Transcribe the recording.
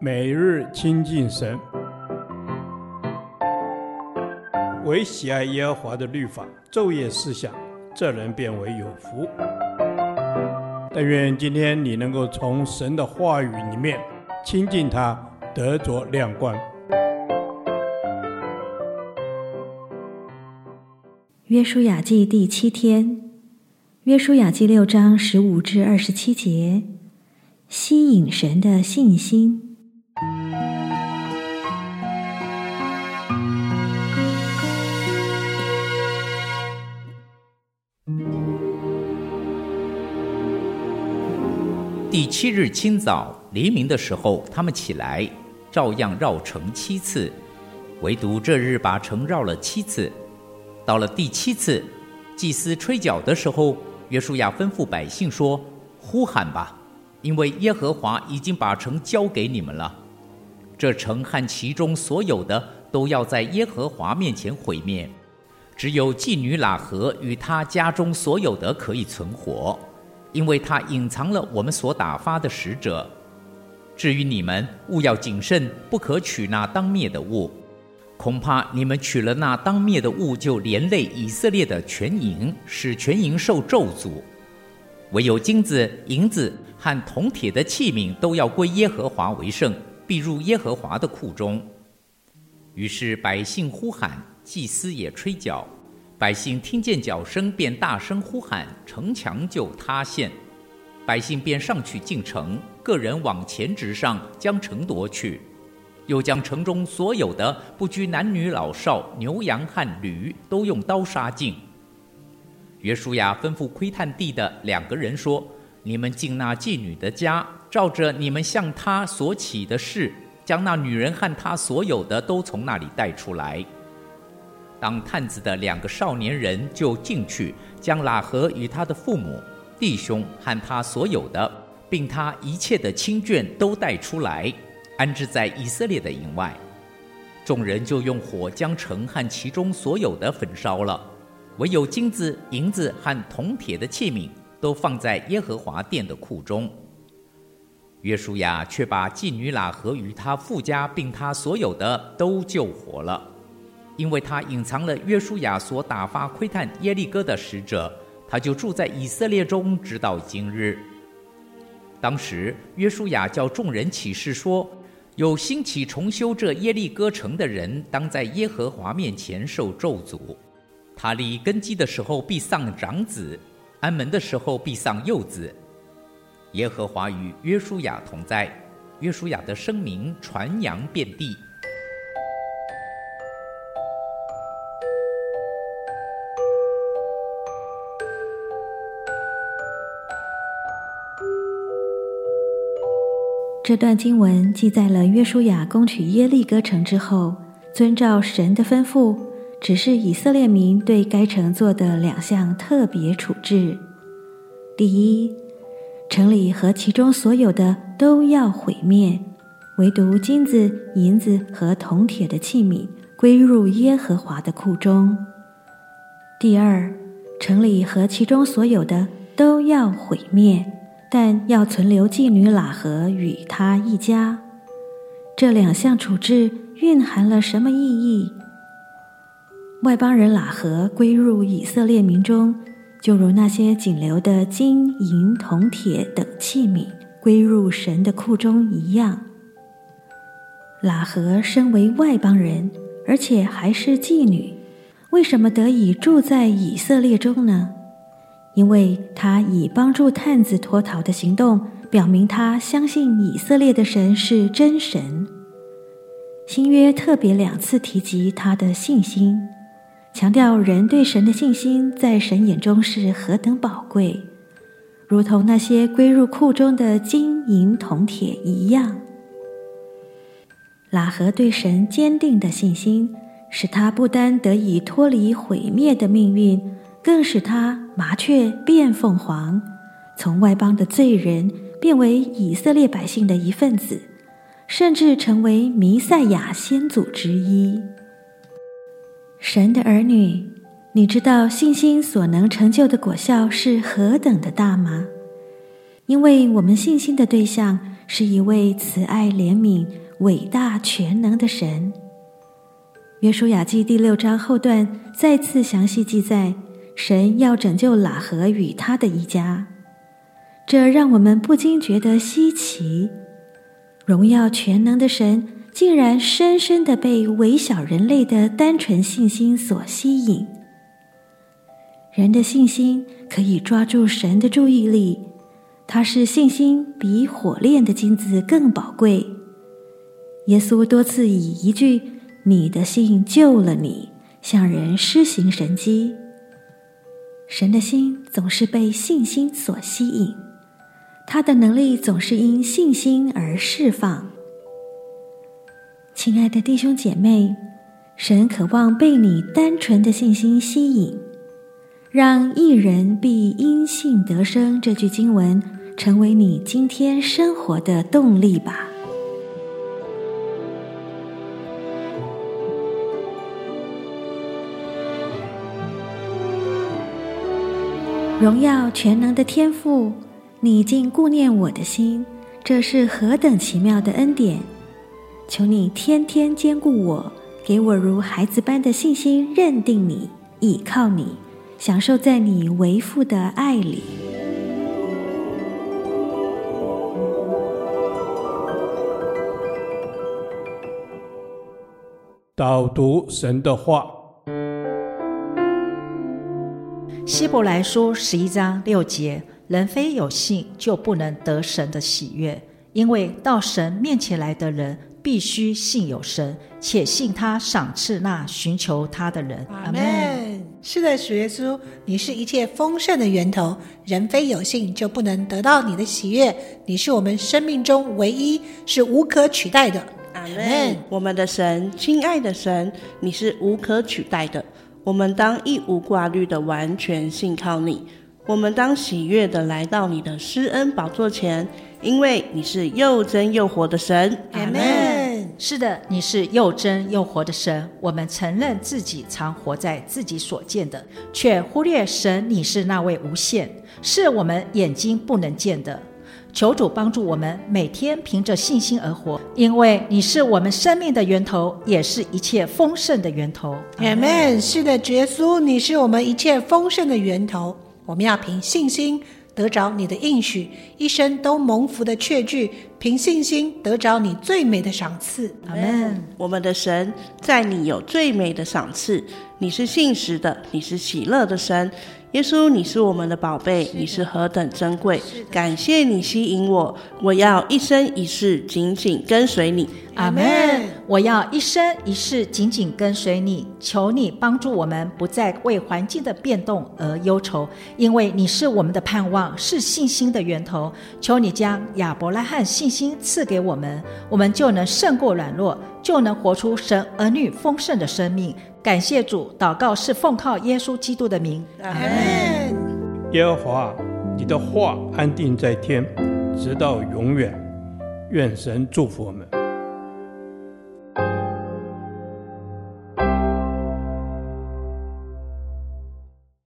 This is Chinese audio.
每日亲近神，唯喜爱耶和华的律法，昼夜思想，这人便为有福。但愿今天你能够从神的话语里面亲近他，得着亮光。约书亚记第七天，约书亚记六章十五至二十七节，吸引神的信心。第七日清早，黎明的时候，他们起来，照样绕城七次，唯独这日把城绕了七次。到了第七次，祭司吹角的时候，约书亚吩咐百姓说：“呼喊吧，因为耶和华已经把城交给你们了。这城和其中所有的都要在耶和华面前毁灭，只有妓女喇合与她家中所有的可以存活。”因为他隐藏了我们所打发的使者。至于你们，务要谨慎，不可取那当灭的物。恐怕你们取了那当灭的物，就连累以色列的全营，使全营受咒诅。唯有金子、银子和铜铁的器皿都要归耶和华为圣，必入耶和华的库中。于是百姓呼喊，祭司也吹角。百姓听见角声，便大声呼喊，城墙就塌陷。百姓便上去进城，个人往前直上，将城夺去，又将城中所有的，不拘男女老少、牛羊和驴，都用刀杀尽。约书亚吩咐窥探地的两个人说：“你们进那妓女的家，照着你们向她所起的誓，将那女人和她所有的都从那里带出来。”当探子的两个少年人就进去，将喇合与他的父母、弟兄和他所有的，并他一切的亲眷都带出来，安置在以色列的营外。众人就用火将城和其中所有的焚烧了，唯有金子、银子和铜铁的器皿都放在耶和华殿的库中。约书亚却把妓女喇合与他富家并他所有的都救活了。因为他隐藏了约书亚所打发窥探耶利哥的使者，他就住在以色列中，直到今日。当时约书亚叫众人起誓说：有兴起重修这耶利哥城的人，当在耶和华面前受咒诅。他立根基的时候必丧长子，安门的时候必丧幼子。耶和华与约书亚同在，约书亚的声名传扬遍地。这段经文记载了约书亚攻取耶利哥城之后，遵照神的吩咐，只是以色列民对该城做的两项特别处置：第一，城里和其中所有的都要毁灭，唯独金子、银子和铜铁的器皿归入耶和华的库中；第二，城里和其中所有的都要毁灭。但要存留妓女喇合与她一家，这两项处置蕴含了什么意义？外邦人喇合归入以色列民中，就如那些仅留的金银铜铁等器皿归入神的库中一样。喇合身为外邦人，而且还是妓女，为什么得以住在以色列中呢？因为他以帮助探子脱逃的行动，表明他相信以色列的神是真神。新约特别两次提及他的信心，强调人对神的信心在神眼中是何等宝贵，如同那些归入库中的金银铜铁一样。喇合对神坚定的信心，使他不单得以脱离毁灭的命运。更使他麻雀变凤凰，从外邦的罪人变为以色列百姓的一份子，甚至成为弥赛亚先祖之一。神的儿女，你知道信心所能成就的果效是何等的大吗？因为我们信心的对象是一位慈爱怜悯、伟大全能的神。约书亚记第六章后段再次详细记载，神要拯救喇合与他的一家，这让我们不禁觉得稀奇。荣耀全能的神，竟然深深的被微小人类的单纯信心所吸引。人的信心可以抓住神的注意力，它是信心比火炼的金子更宝贵。耶稣多次以一句“你的信救了你”向人施行神迹。神的心总是被信心所吸引，他的能力总是因信心而释放。亲爱的弟兄姐妹，神渴望被你单纯的信心吸引，让一人必因信得生这句经文成为你今天生活的动力吧。荣耀全能的天父，你竟顾念我的心，这是何等奇妙的恩典！求你天天坚固我，给我如孩子般的信心，认定你，倚靠你，享受在你为父的爱里。导读神的话，希伯来书十一章六节：人非有信，就不能得神的喜悦，因为到神面前来的人。必须信有神，且信他赏赐那寻求他的人。阿门。是的，主耶稣，你是一切丰盛的源头。人非有信，就不能得到你的喜悦。你是我们生命中唯一，是无可取代的。阿门。我们的神，亲爱的神，你是无可取代的。我们当一无挂虑的完全信靠你。我们当喜悦的来到你的施恩宝座前。因为你是又真又活的神，阿门。是的，你是又真又活的神。我们承认自己常活在自己所见的，却忽略神，你是那位无限，是我们眼睛不能见的。求主帮助我们，每天凭着信心而活，因为你是我们生命的源头，也是一切丰盛的源头。阿门。是的，耶稣，你是我们一切丰盛的源头。我们要凭信心。得着你的应许，一生都蒙福的确据，凭信心得着你最美的赏赐。阿门。我们的神，在你有最美的赏赐。你是信实的，你是喜乐的神。耶稣，你是我们的宝贝，你是何等珍贵！感谢你吸引我，我要一生一世紧紧跟随你。阿门。我要一生一世紧紧跟随你，求你帮助我们，不再为环境的变动而忧愁，因为你是我们的盼望，是信心的源头。求你将亚伯拉罕信心赐给我们，我们就能胜过软弱，就能活出神儿女丰盛的生命。感谢主，祷告是奉靠耶稣基督的名。耶和华，你的话安定在天，直到永远。愿神祝福我们。